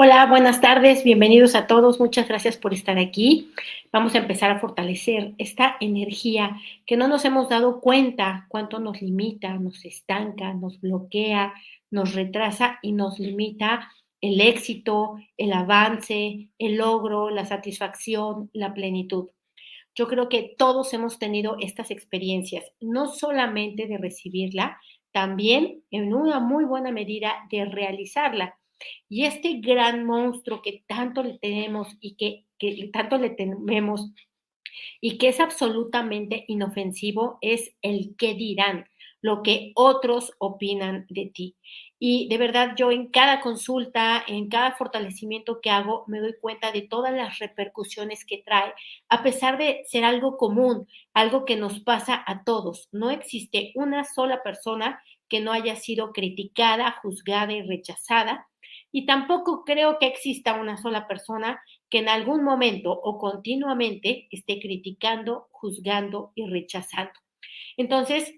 Hola, buenas tardes, bienvenidos a todos, muchas gracias por estar aquí. Vamos a empezar a fortalecer esta energía que no nos hemos dado cuenta cuánto nos limita, nos estanca, nos bloquea, nos retrasa y nos limita el éxito, el avance, el logro, la satisfacción, la plenitud. Yo creo que todos hemos tenido estas experiencias, no solamente de recibirla, también en una muy buena medida de realizarla. Y este gran monstruo que tanto le tenemos y que, tanto le tememos y que es absolutamente inofensivo es el qué dirán, lo que otros opinan de ti. Y de verdad yo en cada consulta, en cada fortalecimiento que hago, me doy cuenta de todas las repercusiones que trae, a pesar de ser algo común, algo que nos pasa a todos. No existe una sola persona que no haya sido criticada, juzgada y rechazada y tampoco creo que exista una sola persona que en algún momento o continuamente esté criticando, juzgando y rechazando. Entonces,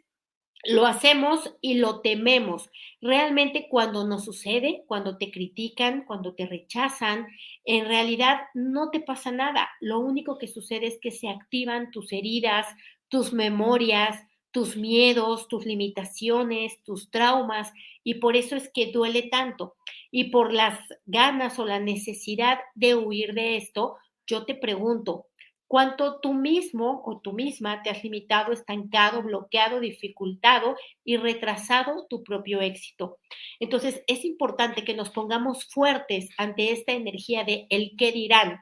lo hacemos y lo tememos. Realmente cuando nos sucede, cuando te critican, cuando te rechazan, en realidad no te pasa nada. Lo único que sucede es que se activan tus heridas, tus memorias, tus miedos, tus limitaciones, tus traumas, y por eso es que duele tanto. Y por las ganas o la necesidad de huir de esto, yo te pregunto, ¿cuánto tú mismo o tú misma te has limitado, estancado, bloqueado, dificultado y retrasado tu propio éxito? Entonces, es importante que nos pongamos fuertes ante esta energía de el qué dirán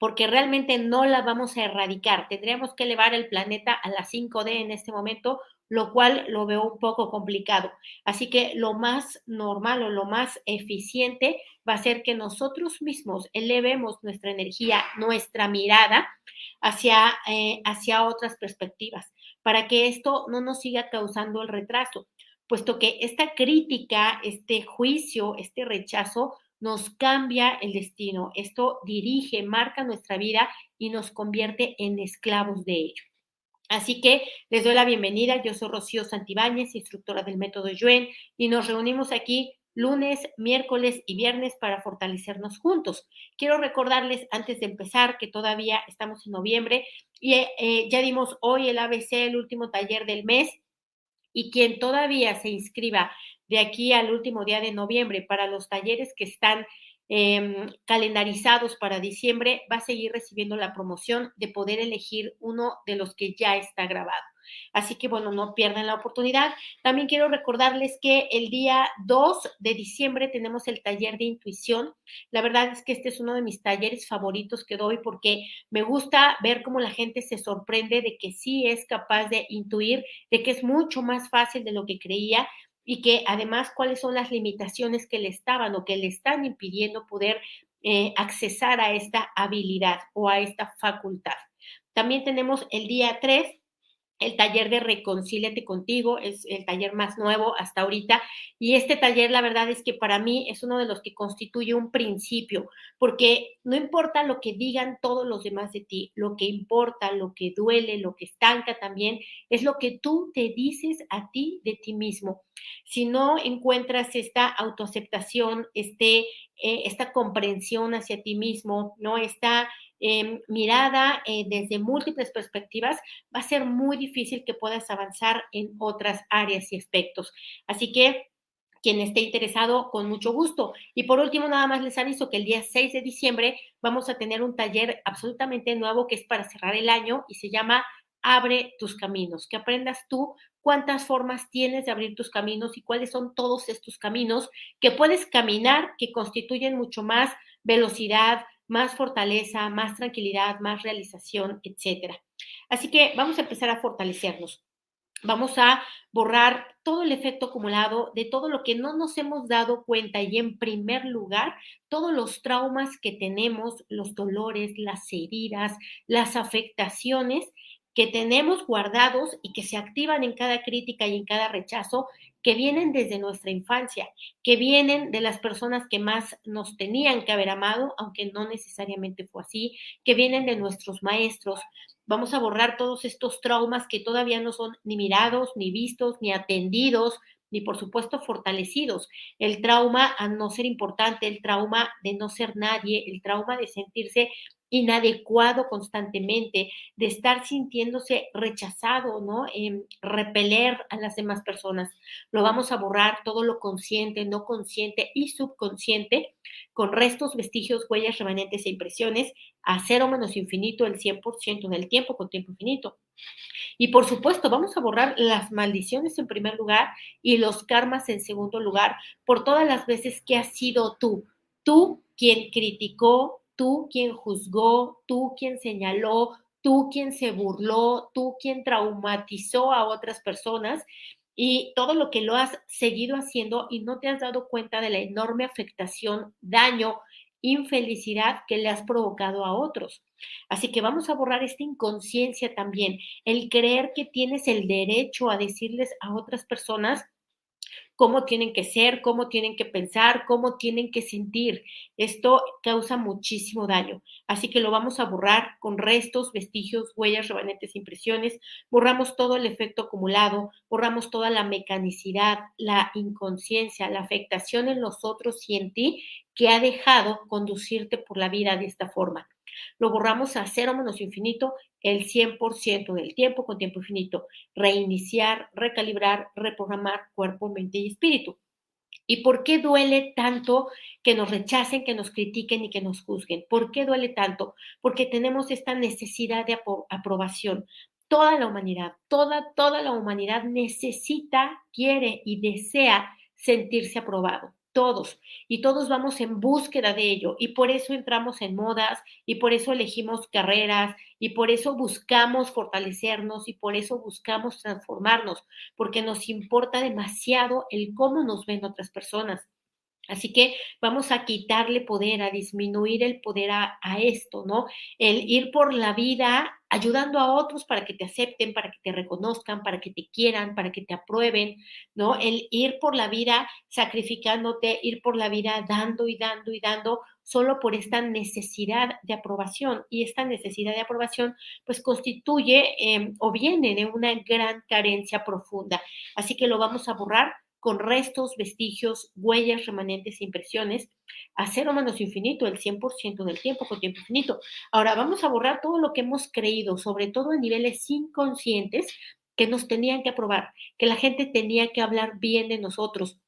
porque realmente no la vamos a erradicar. Tendríamos que elevar el planeta a la 5D en este momento, lo cual lo veo un poco complicado. Así que lo más normal o lo más eficiente va a ser que nosotros mismos elevemos nuestra energía, nuestra mirada hacia, eh, hacia otras perspectivas, para que esto no nos siga causando el retraso, puesto que esta crítica, este juicio, este rechazo nos cambia el destino. Esto dirige, marca nuestra vida y nos convierte en esclavos de ello. Así que les doy la bienvenida. Yo soy Rocío Santibáñez, instructora del método Yuen, y nos reunimos aquí lunes, miércoles y viernes para fortalecernos juntos. Quiero recordarles antes de empezar que todavía estamos en noviembre y eh, ya dimos hoy el ABC, el último taller del mes, y quien todavía se inscriba de aquí al último día de noviembre para los talleres que están em, calendarizados para diciembre, va a seguir recibiendo la promoción de poder elegir uno de los que ya está grabado. Así que bueno, no pierdan la oportunidad. También quiero recordarles que el día 2 de diciembre tenemos el taller de intuición. La verdad es que este es uno de mis talleres favoritos que doy porque me gusta ver cómo la gente se sorprende de que sí es capaz de intuir, de que es mucho más fácil de lo que creía y que además cuáles son las limitaciones que le estaban o que le están impidiendo poder eh, accesar a esta habilidad o a esta facultad. También tenemos el día 3 el taller de Reconcíliate contigo, es el taller más nuevo hasta ahorita. Y este taller, la verdad es que para mí es uno de los que constituye un principio, porque no importa lo que digan todos los demás de ti, lo que importa, lo que duele, lo que estanca también, es lo que tú te dices a ti de ti mismo. Si no encuentras esta autoaceptación, este, eh, esta comprensión hacia ti mismo, ¿no? Esta Em, mirada eh, desde múltiples perspectivas, va a ser muy difícil que puedas avanzar en otras áreas y aspectos. Así que quien esté interesado, con mucho gusto. Y por último, nada más les aviso que el día 6 de diciembre vamos a tener un taller absolutamente nuevo que es para cerrar el año y se llama Abre tus caminos, que aprendas tú cuántas formas tienes de abrir tus caminos y cuáles son todos estos caminos que puedes caminar, que constituyen mucho más velocidad, más fortaleza, más tranquilidad, más realización, etcétera. Así que vamos a empezar a fortalecernos. Vamos a borrar todo el efecto acumulado de todo lo que no nos hemos dado cuenta y en primer lugar, todos los traumas que tenemos, los dolores, las heridas, las afectaciones que tenemos guardados y que se activan en cada crítica y en cada rechazo que vienen desde nuestra infancia, que vienen de las personas que más nos tenían que haber amado, aunque no necesariamente fue así, que vienen de nuestros maestros. Vamos a borrar todos estos traumas que todavía no son ni mirados, ni vistos, ni atendidos, ni por supuesto fortalecidos. El trauma a no ser importante, el trauma de no ser nadie, el trauma de sentirse inadecuado constantemente, de estar sintiéndose rechazado, ¿no? Eh, repeler a las demás personas. Lo vamos a borrar todo lo consciente, no consciente y subconsciente con restos, vestigios, huellas, remanentes e impresiones a cero menos infinito el 100% del tiempo con tiempo infinito. Y por supuesto, vamos a borrar las maldiciones en primer lugar y los karmas en segundo lugar por todas las veces que has sido tú, tú quien criticó, tú quien juzgó, tú quien señaló, tú quien se burló, tú quien traumatizó a otras personas y todo lo que lo has seguido haciendo y no te has dado cuenta de la enorme afectación, daño, infelicidad que le has provocado a otros. Así que vamos a borrar esta inconsciencia también, el creer que tienes el derecho a decirles a otras personas cómo tienen que ser, cómo tienen que pensar, cómo tienen que sentir. Esto causa muchísimo daño. Así que lo vamos a borrar con restos, vestigios, huellas, remanentes, impresiones. Borramos todo el efecto acumulado, borramos toda la mecanicidad, la inconsciencia, la afectación en los otros y en ti que ha dejado conducirte por la vida de esta forma. Lo borramos a cero menos infinito el 100% del tiempo con tiempo infinito. Reiniciar, recalibrar, reprogramar cuerpo, mente y espíritu. ¿Y por qué duele tanto que nos rechacen, que nos critiquen y que nos juzguen? ¿Por qué duele tanto? Porque tenemos esta necesidad de aprobación. Toda la humanidad, toda, toda la humanidad necesita, quiere y desea sentirse aprobado todos, y todos vamos en búsqueda de ello, y por eso entramos en modas, y por eso elegimos carreras, y por eso buscamos fortalecernos, y por eso buscamos transformarnos, porque nos importa demasiado el cómo nos ven otras personas. Así que vamos a quitarle poder, a disminuir el poder a, esto, ¿no? El ir por la vida ayudando a otros para que te acepten, para que te reconozcan, para que te quieran, para que te aprueben, ¿no? El ir por la vida sacrificándote, ir por la vida dando y dando y dando solo por esta necesidad de aprobación. Y esta necesidad de aprobación pues constituye em, o viene de una gran carencia profunda. Así que lo vamos a borrar con restos, vestigios, huellas, remanentes e impresiones, a cero menos infinito, el 100% del tiempo con tiempo infinito. Ahora vamos a borrar todo lo que hemos creído, sobre todo a niveles inconscientes, que nos tenían que aprobar, que la gente tenía que hablar bien de nosotros,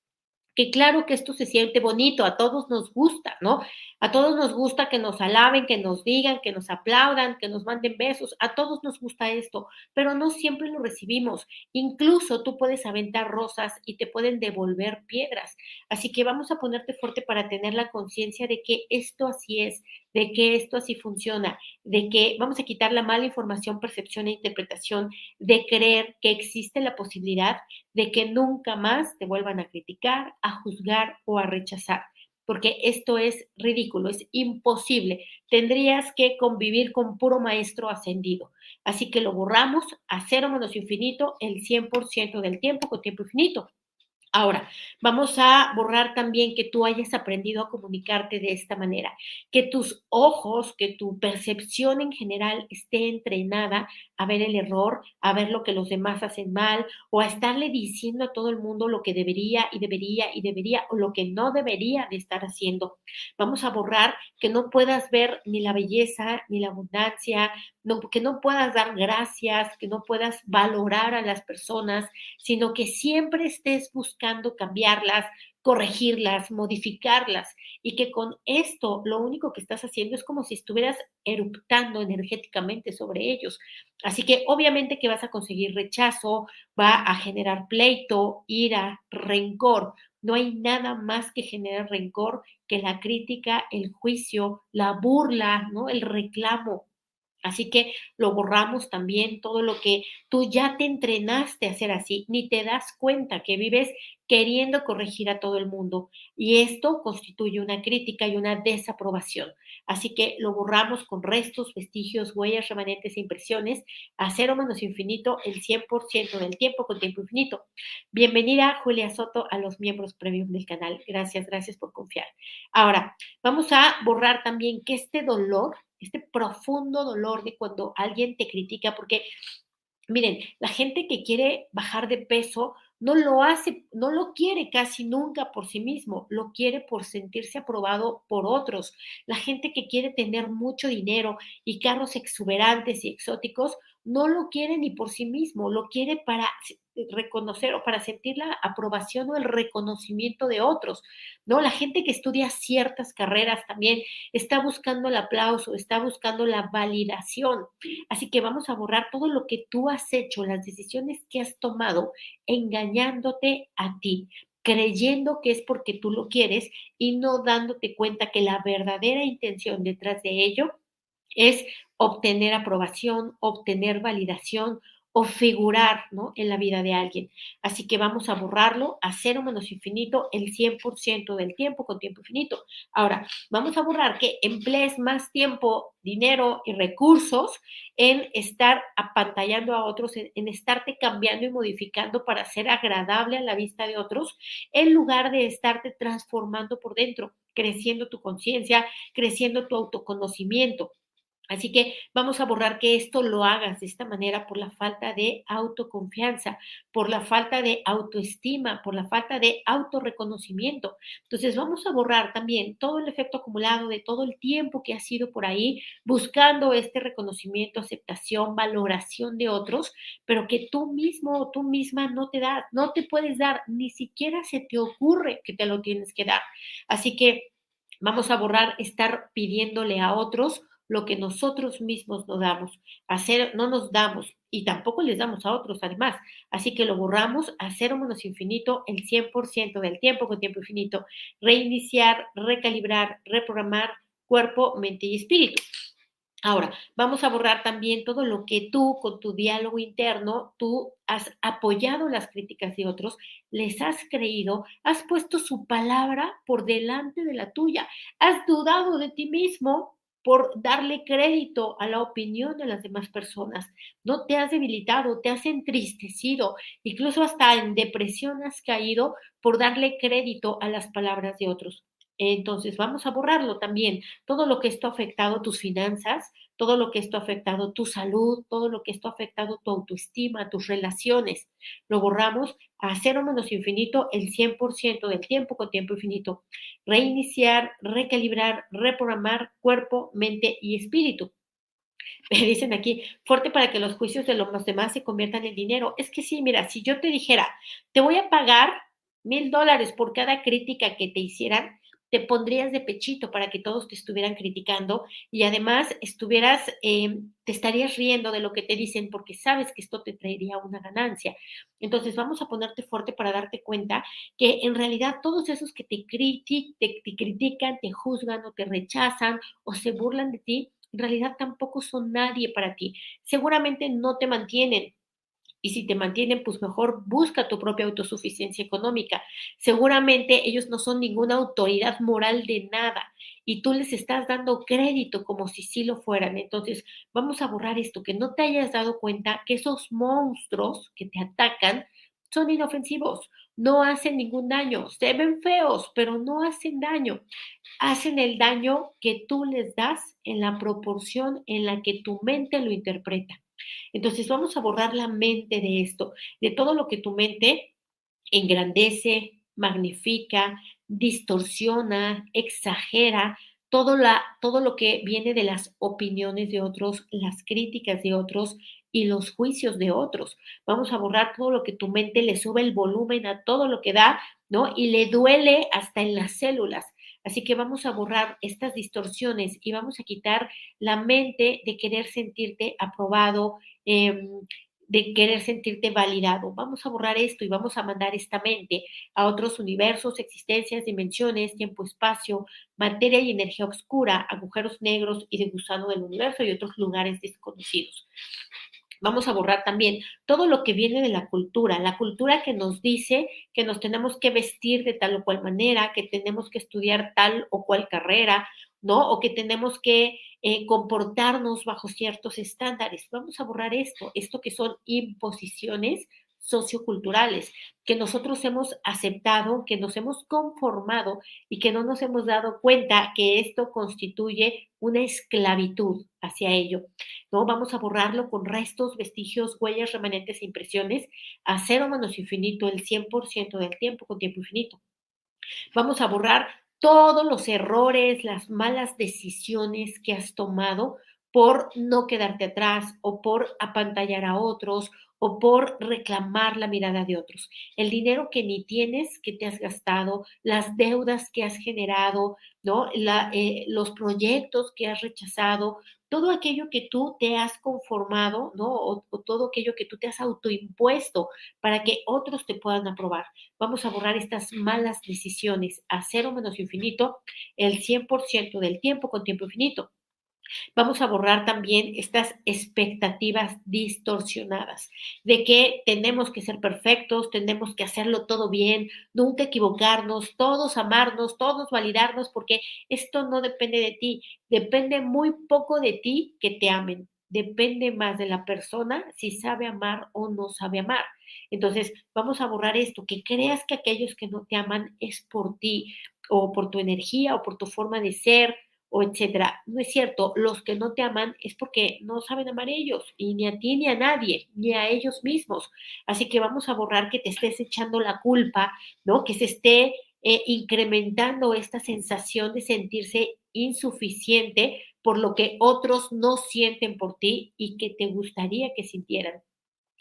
que claro que esto se siente bonito, a todos nos gusta, ¿no? A todos nos gusta que nos alaben, que nos digan, que nos aplaudan, que nos manden besos, a todos nos gusta esto, pero no siempre lo recibimos. Incluso tú puedes aventar rosas y te pueden devolver piedras. Así que vamos a ponerte fuerte para tener la conciencia de que esto así es, de que esto así funciona, de que vamos a quitar la mala información, percepción e interpretación, de creer que existe la posibilidad de que nunca más te vuelvan a criticar, a juzgar o a rechazar. Porque esto es ridículo, es imposible. Tendrías que convivir con puro maestro ascendido. Así que lo borramos a cero menos infinito el 100% del tiempo con tiempo infinito. Ahora, vamos a borrar también que tú hayas aprendido a comunicarte de esta manera, que tus ojos, que tu percepción en general esté entrenada a ver el error, a ver lo que los demás hacen mal o a estarle diciendo a todo el mundo lo que debería y debería y debería o lo que no debería de estar haciendo. Vamos a borrar que no puedas ver ni la belleza ni la abundancia, que no puedas dar gracias, que no puedas valorar a las personas, sino que siempre estés buscando cambiarlas, corregirlas, modificarlas y que con esto lo único que estás haciendo es como si estuvieras eruptando energéticamente sobre ellos. Así que obviamente que vas a conseguir rechazo, va a generar pleito, ira, rencor. No hay nada más que generar rencor que la crítica, el juicio, la burla, ¿no? El reclamo. Así que lo borramos también, todo lo que tú ya te entrenaste a hacer así, ni te das cuenta que vives queriendo corregir a todo el mundo. Y esto constituye una crítica y una desaprobación. Así que lo borramos con restos, vestigios, huellas, remanentes e impresiones a cero menos infinito el 100% del tiempo con tiempo infinito. Bienvenida Julia Soto a los miembros premium del canal. Gracias, gracias por confiar. Ahora, vamos a borrar también que este dolor este profundo dolor de cuando alguien te critica, porque miren, la gente que quiere bajar de peso no lo hace, no lo quiere casi nunca por sí mismo, lo quiere por sentirse aprobado por otros. La gente que quiere tener mucho dinero y carros exuberantes y exóticos, no lo quiere ni por sí mismo, lo quiere para reconocer o para sentir la aprobación o el reconocimiento de otros, ¿no? La gente que estudia ciertas carreras también está buscando el aplauso, está buscando la validación. Así que vamos a borrar todo lo que tú has hecho, las decisiones que has tomado, engañándote a ti creyendo que es porque tú lo quieres y no dándote cuenta que la verdadera intención detrás de ello es obtener aprobación, obtener validación o figurar ¿no? en la vida de alguien. Así que vamos a borrarlo a cero menos infinito el 100% del tiempo con tiempo infinito. Ahora, vamos a borrar que emplees más tiempo, dinero y recursos en estar apantallando a otros, en, en estarte cambiando y modificando para ser agradable a la vista de otros, en lugar de estarte transformando por dentro, creciendo tu conciencia, creciendo tu autoconocimiento. Así que vamos a borrar que esto lo hagas de esta manera por la falta de autoconfianza, por la falta de autoestima, por la falta de autorreconocimiento. Entonces vamos a borrar también todo el efecto acumulado de todo el tiempo que ha sido por ahí buscando este reconocimiento, aceptación, valoración de otros, pero que tú mismo o tú misma no te das, no te puedes dar, ni siquiera se te ocurre que te lo tienes que dar. Así que vamos a borrar estar pidiéndole a otros lo que nosotros mismos nos damos. Hacer, no nos damos y tampoco les damos a otros además. Así que lo borramos a cero menos infinito el 100% del tiempo con tiempo infinito. Reiniciar, recalibrar, reprogramar cuerpo, mente y espíritu. Ahora, vamos a borrar también todo lo que tú, con tu diálogo interno, tú has apoyado las críticas de otros, les has creído, has puesto su palabra por delante de la tuya, has dudado de ti mismo por darle crédito a la opinión de las demás personas. No te has debilitado, te has entristecido, incluso hasta en depresión has caído por darle crédito a las palabras de otros. Entonces, vamos a borrarlo también. Todo lo que esto ha afectado tus finanzas, todo lo que esto ha afectado tu salud, todo lo que esto ha afectado tu autoestima, tus relaciones. Lo borramos a cero menos infinito el 100% del tiempo con tiempo infinito. Reiniciar, recalibrar, reprogramar cuerpo, mente y espíritu. Me dicen aquí, fuerte para que los juicios de los demás se conviertan en dinero. Es que sí, mira, si yo te dijera, te voy a pagar mil dólares por cada crítica que te hicieran, te pondrías de pechito para que todos te estuvieran criticando y además estuvieras, eh, te estarías riendo de lo que te dicen porque sabes que esto te traería una ganancia. Entonces vamos a ponerte fuerte para darte cuenta que en realidad todos esos que te, te, te critican, te juzgan o te rechazan o se burlan de ti, en realidad tampoco son nadie para ti. Seguramente no te mantienen, y si te mantienen, pues mejor busca tu propia autosuficiencia económica. Seguramente ellos no son ninguna autoridad moral de nada y tú les estás dando crédito como si sí lo fueran. Entonces, vamos a borrar esto, que no te hayas dado cuenta que esos monstruos que te atacan son inofensivos, no hacen ningún daño, se ven feos, pero no hacen daño. Hacen el daño que tú les das en la proporción en la que tu mente lo interpreta. Entonces vamos a borrar la mente de esto, de todo lo que tu mente engrandece, magnifica, distorsiona, exagera, todo, la, todo lo que viene de las opiniones de otros, las críticas de otros y los juicios de otros. Vamos a borrar todo lo que tu mente le sube el volumen a todo lo que da, ¿no? Y le duele hasta en las células. Así que vamos a borrar estas distorsiones y vamos a quitar la mente de querer sentirte aprobado, em, de querer sentirte validado. Vamos a borrar esto y vamos a mandar esta mente a otros universos, existencias, dimensiones, tiempo, espacio, materia y energía oscura, agujeros negros y de gusano del universo y otros lugares desconocidos. Vamos a borrar también todo lo que viene de la cultura, la cultura que nos dice que nos tenemos que vestir de tal o cual manera, que tenemos que estudiar tal o cual carrera, ¿no? O que tenemos que eh, comportarnos bajo ciertos estándares. Vamos a borrar esto, esto que son imposiciones socioculturales que nosotros hemos aceptado, que nos hemos conformado y que no nos hemos dado cuenta que esto constituye una esclavitud hacia ello. ¿no? Vamos a borrarlo con restos, vestigios, huellas, remanentes e impresiones a cero menos infinito el 100% del tiempo con tiempo infinito. Vamos a borrar todos los errores, las malas decisiones que has tomado por no quedarte atrás o por apantallar a otros o por reclamar la mirada de otros. El dinero que ni tienes, que te has gastado, las deudas que has generado, ¿no? Eh, los proyectos que has rechazado, todo aquello que tú te has conformado, ¿no? O, o, todo aquello que tú te has autoimpuesto para que otros te puedan aprobar. Vamos a borrar estas malas decisiones a cero menos infinito el 100% del tiempo con tiempo infinito. Vamos a borrar también estas expectativas distorsionadas de que tenemos que ser perfectos, tenemos que hacerlo todo bien, nunca equivocarnos, todos amarnos, todos validarnos, porque esto no depende de ti, depende muy poco de ti que te amen, depende más de la persona si sabe amar o no sabe amar. Entonces, vamos a borrar esto, que creas que aquellos que no te aman es por ti o por tu energía o por tu forma de ser o etcétera. No es cierto, los que no te aman es porque no saben amar ellos, y ni a ti ni a nadie, ni a ellos mismos. Así que vamos a borrar que te estés echando la culpa, ¿no? Que se esté eh, incrementando esta sensación de sentirse insuficiente por lo que otros no sienten por ti y que te gustaría que sintieran.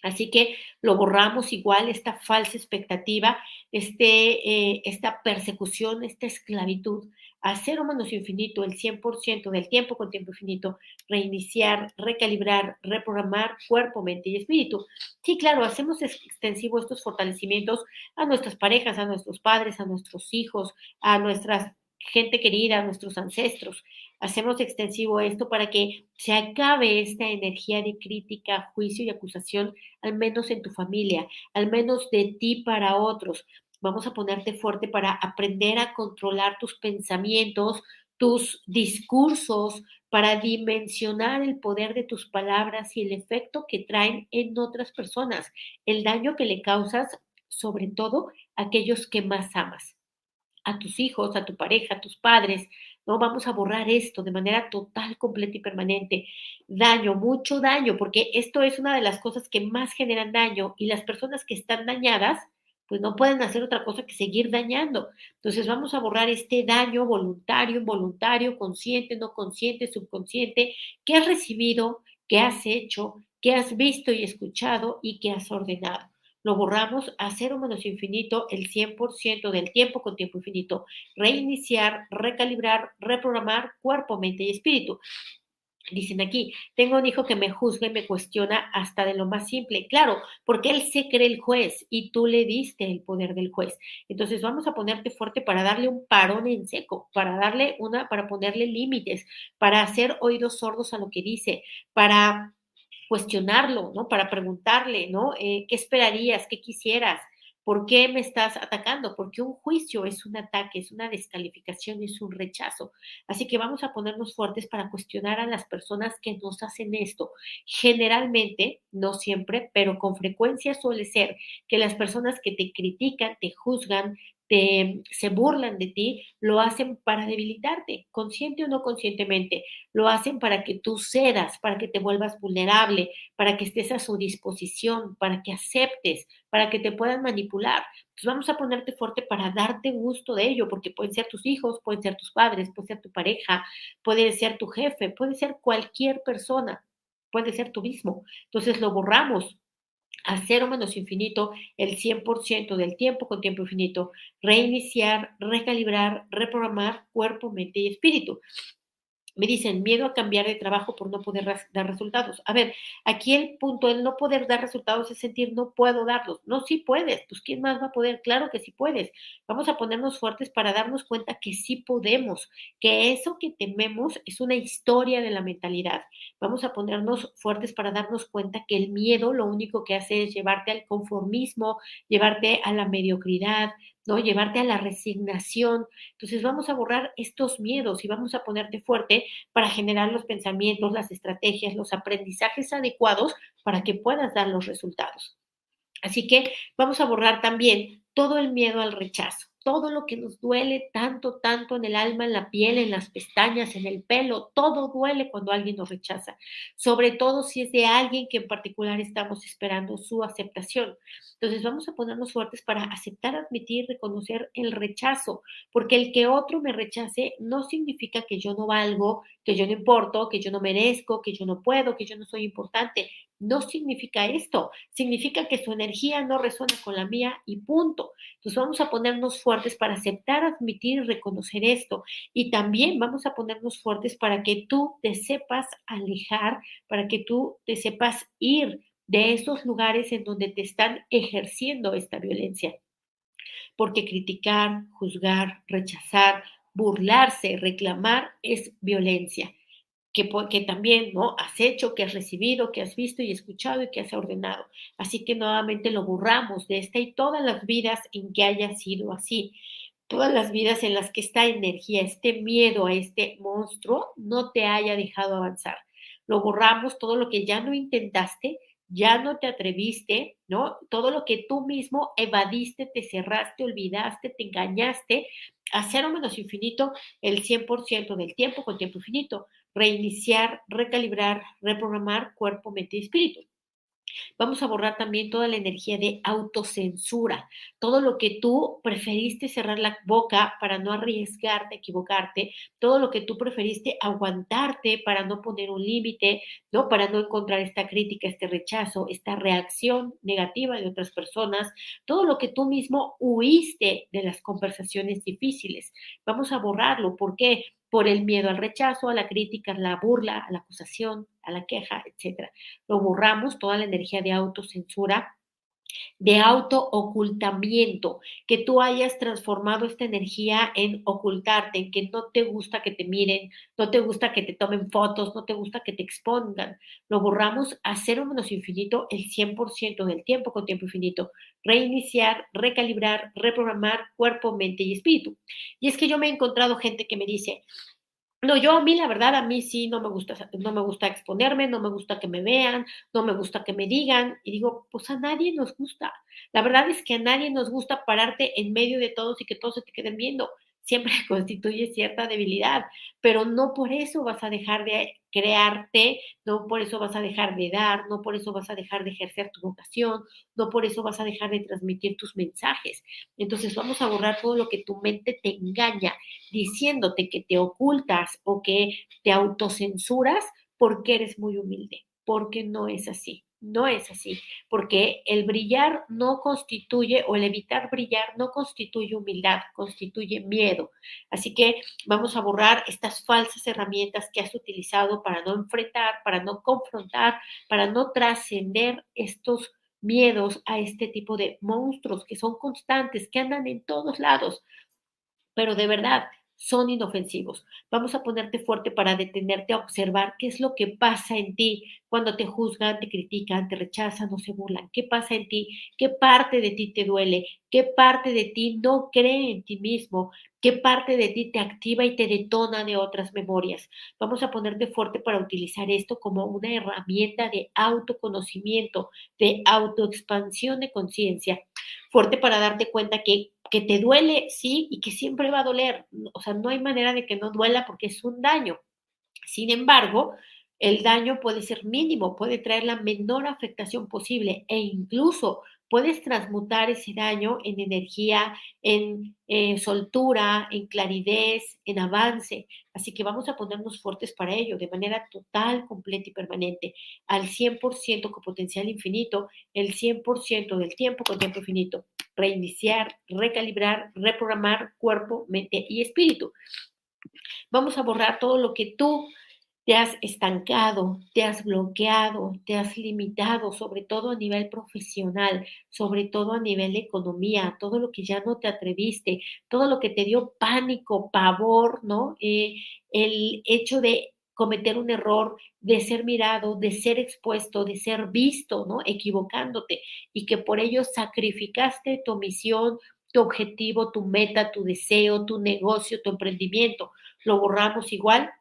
Así que lo borramos igual, esta falsa expectativa, este, eh, esta persecución, esta esclavitud a cero menos infinito el 100% del tiempo con tiempo infinito, reiniciar, recalibrar, reprogramar cuerpo, mente y espíritu. Sí, claro, hacemos extensivo estos fortalecimientos a nuestras parejas, a nuestros padres, a nuestros hijos, a nuestra gente querida, a nuestros ancestros. Hacemos extensivo esto para que se acabe esta energía de crítica, juicio y acusación, al menos en tu familia, al menos de ti para otros vamos a ponerte fuerte para aprender a controlar tus pensamientos, tus discursos, para dimensionar el poder de tus palabras y el efecto que traen en otras personas, el daño que le causas, sobre todo a aquellos que más amas, a tus hijos, a tu pareja, a tus padres. No vamos a borrar esto de manera total, completa y permanente. Daño, mucho daño, porque esto es una de las cosas que más generan daño y las personas que están dañadas pues no pueden hacer otra cosa que seguir dañando. Entonces vamos a borrar este daño voluntario, involuntario, consciente, no consciente, subconsciente, que has recibido, que has hecho, que has visto y escuchado y que has ordenado. Lo borramos a cero menos infinito el 100% del tiempo con tiempo infinito. Reiniciar, recalibrar, reprogramar cuerpo, mente y espíritu. Dicen aquí, tengo un hijo que me juzga y me cuestiona hasta de lo más simple. Claro, porque él se cree el juez y tú le diste el poder del juez. Entonces vamos a ponerte fuerte para darle un parón en seco, para darle una, para ponerle límites, para hacer oídos sordos a lo que dice, para cuestionarlo, ¿no? Para preguntarle, ¿no? Eh, ¿Qué esperarías? ¿Qué quisieras? ¿Por qué me estás atacando? Porque un juicio es un ataque, es una descalificación, es un rechazo. Así que vamos a ponernos fuertes para cuestionar a las personas que nos hacen esto. Generalmente, no siempre, pero con frecuencia suele ser que las personas que te critican, te juzgan, se burlan de ti, lo hacen para debilitarte, consciente o no conscientemente. Lo hacen para que tú cedas, para que te vuelvas vulnerable, para que estés a su disposición, para que aceptes, para que te puedan manipular. Pues vamos a ponerte fuerte para darte gusto de ello, porque pueden ser tus hijos, pueden ser tus padres, puede ser tu pareja, puede ser tu jefe, puede ser cualquier persona, puede ser tú mismo. Entonces lo borramos, a cero menos infinito el 100% del tiempo con tiempo infinito, reiniciar, recalibrar, reprogramar cuerpo, mente y espíritu. Me dicen, miedo a cambiar de trabajo por no poder dar resultados. A ver, aquí el punto, el no poder dar resultados es sentir no puedo darlos. No, sí puedes. Pues ¿quién más va a poder? Claro que sí puedes. Vamos a ponernos fuertes para darnos cuenta que sí podemos, que eso que tememos es una historia de la mentalidad. Vamos a ponernos fuertes para darnos cuenta que el miedo lo único que hace es llevarte al conformismo, llevarte a la mediocridad, ¿no? Llevarte a la resignación. Entonces vamos a borrar estos miedos y vamos a ponerte fuerte para generar los pensamientos, las estrategias, los aprendizajes adecuados para que puedas dar los resultados. Así que vamos a borrar también todo el miedo al rechazo todo lo que nos duele tanto, tanto en el alma, en la piel, en las pestañas, en el pelo, todo duele cuando alguien nos rechaza, sobre todo si es de alguien que en particular estamos esperando su aceptación. Entonces vamos a ponernos fuertes para aceptar, admitir, reconocer el rechazo, porque el que otro me rechace no significa que yo no valgo, que yo no importo, que yo no merezco, que yo no puedo, que yo no soy importante no significa esto, significa que su energía no resuena con la mía y punto. Entonces vamos a ponernos fuertes para aceptar, admitir y reconocer esto. Y también vamos a ponernos fuertes para que tú te sepas alejar, para que tú te sepas ir de esos lugares en donde te están ejerciendo esta violencia. Porque criticar, juzgar, rechazar, burlarse, reclamar es violencia que, también ¿no? has hecho, que has recibido, que has visto y escuchado y que has ordenado. Así que nuevamente lo borramos de esta y todas las vidas en que haya sido así. Todas las vidas en las que esta energía, este miedo a este monstruo no te haya dejado avanzar. Lo borramos, todo lo que ya no intentaste, ya no te atreviste, ¿no? Todo lo que tú mismo evadiste, te cerraste, olvidaste, te engañaste, a cero menos infinito el 100% del tiempo con tiempo infinito reiniciar, recalibrar, reprogramar cuerpo, mente y espíritu. Vamos a borrar también toda la energía de autocensura, todo lo que tú preferiste cerrar la boca para no arriesgarte, equivocarte, todo lo que tú preferiste aguantarte para no poner un límite, ¿no? Para no encontrar esta crítica, este rechazo, esta reacción negativa de otras personas, todo lo que tú mismo huiste de las conversaciones difíciles. Vamos a borrarlo, ¿por qué? Por el miedo al rechazo, a la crítica, a la burla, a la acusación, a la queja, etc. Lo borramos, toda la energía de autocensura, de auto-ocultamiento, que tú hayas transformado esta energía en ocultarte, que no te gusta que te miren, no te gusta que te tomen fotos, no te gusta que te expongan. Lo borramos a cero menos infinito el 100% del tiempo con tiempo infinito. Reiniciar, recalibrar, reprogramar cuerpo, mente y espíritu. Y es que yo me he encontrado gente que me dice, no, yo a mí la verdad, a mí sí no me gusta, no me gusta exponerme, no me gusta que me vean, no me gusta que me digan. Y digo, pues a nadie nos gusta. La verdad es que a nadie nos gusta pararte en medio de todos y que todos se te queden viendo siempre constituye cierta debilidad, pero no por eso vas a dejar de crearte, no por eso vas a dejar de dar, no por eso vas a dejar de ejercer tu vocación, no por eso vas a dejar de transmitir tus mensajes. Entonces vamos a borrar todo lo que tu mente te engaña diciéndote que te ocultas o que te autocensuras porque eres muy humilde, porque no es así. No es así, porque el brillar no constituye, o el evitar brillar no constituye humildad, constituye miedo. Así que vamos a borrar estas falsas herramientas que has utilizado para no enfrentar, para no confrontar, para no trascender estos miedos a este tipo de monstruos que son constantes, que andan en todos lados. Pero de verdad, son inofensivos. Vamos a ponerte fuerte para detenerte a observar qué es lo que pasa en ti cuando te juzgan, te critican, te rechazan o se burlan. ¿Qué pasa en ti? ¿Qué parte de ti te duele? ¿Qué parte de ti no cree en ti mismo? ¿Qué parte de ti te activa y te detona de otras memorias? Vamos a ponerte fuerte para utilizar esto como una herramienta de autoconocimiento, de autoexpansión de conciencia. Fuerte para darte cuenta que que te duele, sí, y que siempre va a doler. O sea, no hay manera de que no duela porque es un daño. Sin embargo, el daño puede ser mínimo, puede traer la menor afectación posible e incluso puedes transmutar ese daño en energía, en eh, soltura, en claridad, en avance. Así que vamos a ponernos fuertes para ello, de manera total, completa y permanente, al 100% con potencial infinito, el 100% del tiempo con tiempo infinito reiniciar, recalibrar, reprogramar cuerpo, mente y espíritu. Vamos a borrar todo lo que tú te has estancado, te has bloqueado, te has limitado, sobre todo a nivel profesional, sobre todo a nivel de economía, todo lo que ya no te atreviste, todo lo que te dio pánico, pavor, ¿no? Eh, el hecho de cometer un error, de ser mirado, de ser expuesto, de ser visto, ¿no? Equivocándote y que por ello sacrificaste tu misión, tu objetivo, tu meta, tu deseo, tu negocio, tu emprendimiento. Lo borramos igual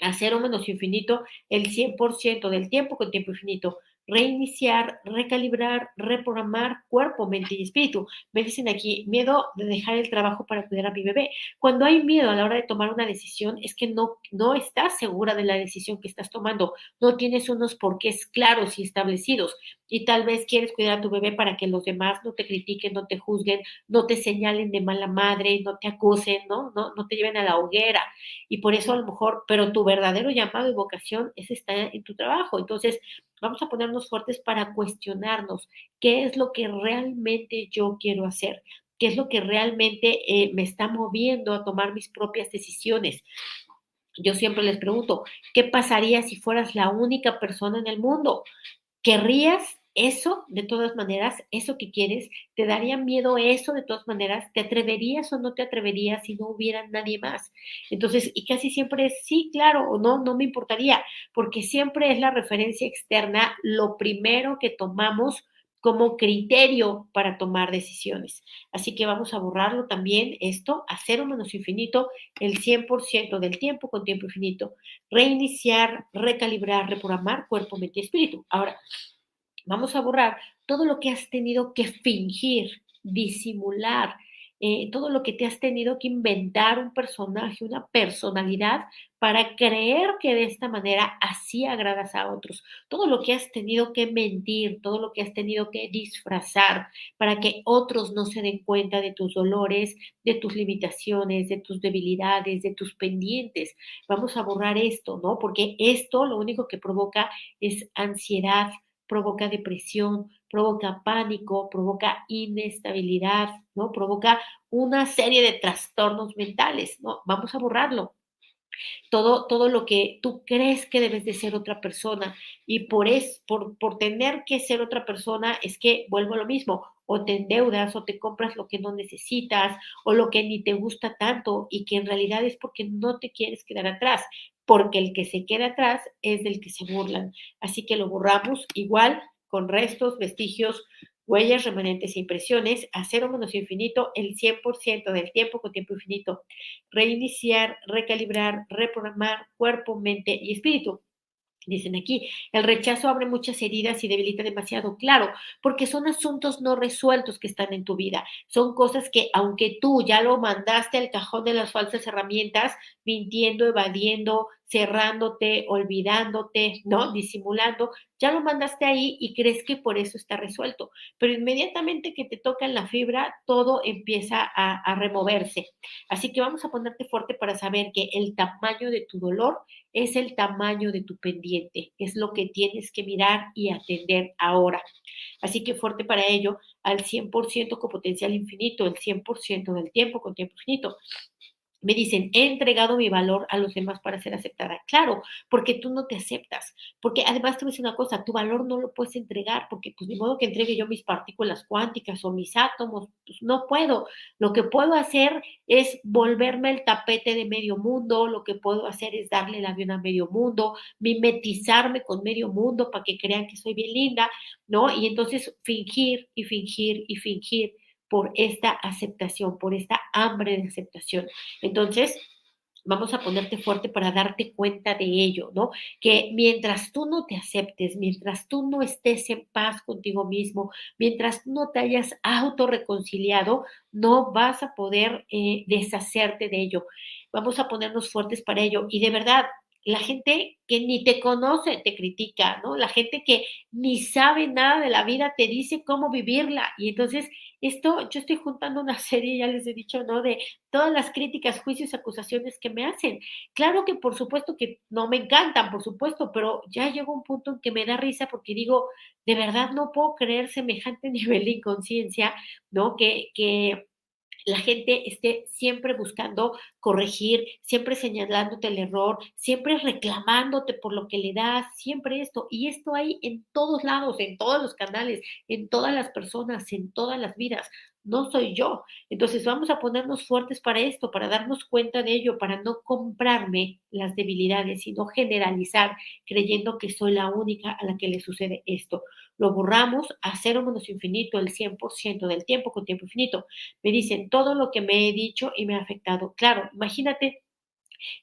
a cero menos infinito el 100% del tiempo con tiempo infinito. Reiniciar, recalibrar, reprogramar cuerpo, mente y espíritu. Me dicen aquí, miedo de dejar el trabajo para cuidar a mi bebé. Cuando hay miedo a la hora de tomar una decisión, es que no, no estás segura de la decisión que estás tomando, no tienes unos porqués claros y establecidos y tal vez quieres cuidar a tu bebé para que los demás no te critiquen, no te juzguen, no te señalen de mala madre, no te acusen, ¿no? No, no te lleven a la hoguera. Y por eso a lo mejor, pero tu verdadero llamado y vocación es estar en tu trabajo. Entonces, vamos a ponernos fuertes para cuestionarnos qué es lo que realmente yo quiero hacer, qué es lo que realmente eh, me está moviendo a tomar mis propias decisiones. Yo siempre les pregunto, ¿qué pasaría si fueras la única persona en el mundo? ¿Querrías eso de todas maneras, eso que quieres, te daría miedo eso de todas maneras, te atreverías o no te atreverías si no hubiera nadie más. Entonces, y casi siempre es sí, claro, o no, no me importaría, porque siempre es la referencia externa lo primero que tomamos como criterio para tomar decisiones. Así que vamos a borrarlo también esto, a cero menos infinito, el 100% del tiempo con tiempo infinito, reiniciar, recalibrar, reprogramar cuerpo, mente y espíritu. Ahora, Vamos a borrar todo lo que has tenido que fingir, disimular, eh, todo lo que te has tenido que inventar un personaje, una personalidad para creer que de esta manera así agradas a otros. Todo lo que has tenido que mentir, todo lo que has tenido que disfrazar para que otros no se den cuenta de tus dolores, de tus limitaciones, de tus debilidades, de tus pendientes. Vamos a borrar esto, ¿no? Porque esto lo único que provoca es ansiedad, provoca depresión, provoca pánico, provoca inestabilidad, ¿no? Provoca una serie de trastornos mentales, ¿no? Vamos a borrarlo. Todo, todo lo que tú crees que debes de ser otra persona y por, es, por, por tener que ser otra persona es que vuelvo a lo mismo, o te endeudas o te compras lo que no necesitas o lo que ni te gusta tanto y que en realidad es porque no te quieres quedar atrás porque el que se queda atrás es del que se burlan. Así que lo borramos igual con restos, vestigios, huellas, remanentes e impresiones, a cero menos infinito el 100% del tiempo con tiempo infinito. Reiniciar, recalibrar, reprogramar cuerpo, mente y espíritu. Dicen aquí, el rechazo abre muchas heridas y debilita demasiado, claro, porque son asuntos no resueltos que están en tu vida. Son cosas que, aunque tú ya lo mandaste al cajón de las falsas herramientas, mintiendo, evadiendo, cerrándote, olvidándote, ¿no? Disimulando, ya lo mandaste ahí y crees que por eso está resuelto. Pero inmediatamente que te toca en la fibra, todo empieza a, a removerse. Así que vamos a ponerte fuerte para saber que el tamaño de tu dolor es el tamaño de tu pendiente, es lo que tienes que mirar y atender ahora. Así que fuerte para ello, al 100% con potencial infinito, el 100% del tiempo con tiempo infinito me dicen, he entregado mi valor a los demás para ser aceptada. Claro, porque tú no te aceptas. Porque además te voy a decir una cosa, tu valor no lo puedes entregar, porque pues de modo que entregue yo mis partículas cuánticas o mis átomos, pues no puedo. Lo que puedo hacer es volverme el tapete de medio mundo, lo que puedo hacer es darle el avión a medio mundo, mimetizarme con medio mundo para que crean que soy bien linda, ¿no? Y entonces fingir y fingir y fingir por esta aceptación, por esta hambre de aceptación. Entonces, vamos a ponerte fuerte para darte cuenta de ello, ¿no? Que mientras tú no te aceptes, mientras tú no estés en paz contigo mismo, mientras no te hayas autorreconciliado, no vas a poder eh, deshacerte de ello. Vamos a ponernos fuertes para ello. Y de verdad, la gente que ni te conoce te critica, ¿no? La gente que ni sabe nada de la vida te dice cómo vivirla. Y entonces esto, yo estoy juntando una serie, ya les he dicho, ¿no? De todas las críticas, juicios, acusaciones que me hacen. Claro que por supuesto que no me encantan, por supuesto, pero ya llegó un punto en que me da risa porque digo, de verdad no puedo creer semejante nivel de inconsciencia, ¿no? Que, que la gente esté siempre buscando corregir, siempre señalándote el error, siempre reclamándote por lo que le das, siempre esto. Y esto hay en todos lados, en todos los canales, en todas las personas, en todas las vidas no soy yo. Entonces vamos a ponernos fuertes para esto, para darnos cuenta de ello, para no comprarme las debilidades, sino generalizar creyendo que soy la única a la que le sucede esto. Lo borramos a cero menos infinito, el 100% del tiempo con tiempo infinito. Me dicen todo lo que me he dicho y me ha afectado. Claro, imagínate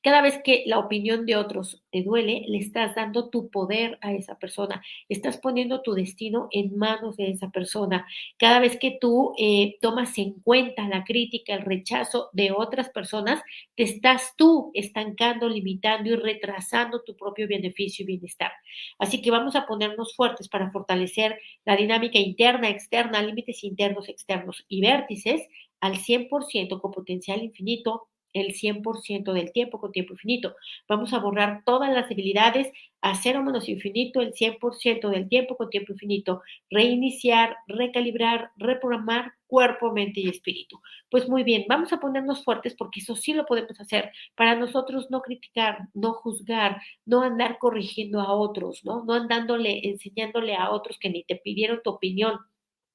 Cada vez que la opinión de otros te duele, le estás dando tu poder a esa persona, estás poniendo tu destino en manos de esa persona. Cada vez que tú eh, tomas en cuenta la crítica, el rechazo de otras personas, te estás tú estancando, limitando y retrasando tu propio beneficio y bienestar. Así que vamos a ponernos fuertes para fortalecer la dinámica interna, externa, límites internos, externos y vértices al 100% con potencial infinito el 100% del tiempo con tiempo infinito. Vamos a borrar todas las debilidades a cero menos infinito el 100% del tiempo con tiempo infinito. Reiniciar, recalibrar, reprogramar cuerpo, mente y espíritu. Pues muy bien, vamos a ponernos fuertes porque eso sí lo podemos hacer. Para nosotros no criticar, no juzgar, no andar corrigiendo a otros, ¿no? No andándole, enseñándole a otros que ni te pidieron tu opinión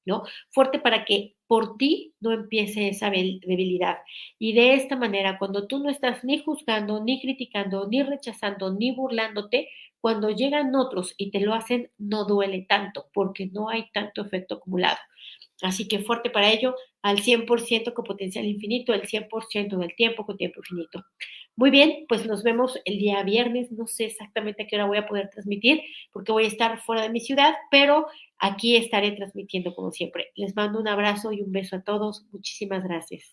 ¿no? Fuerte para que por ti no empiece esa debilidad. Y de esta manera, cuando tú no estás ni juzgando, ni criticando, ni rechazando, ni burlándote, cuando llegan otros y te lo hacen, no duele tanto, porque no hay tanto efecto acumulado. Así que fuerte para ello, al 100% con potencial infinito, el 100% del tiempo con tiempo infinito. Muy bien, pues nos vemos el día viernes. No sé exactamente a qué hora voy a poder transmitir porque voy a estar fuera de mi ciudad, pero aquí estaré transmitiendo como siempre. Les mando un abrazo y un beso a todos. Muchísimas gracias.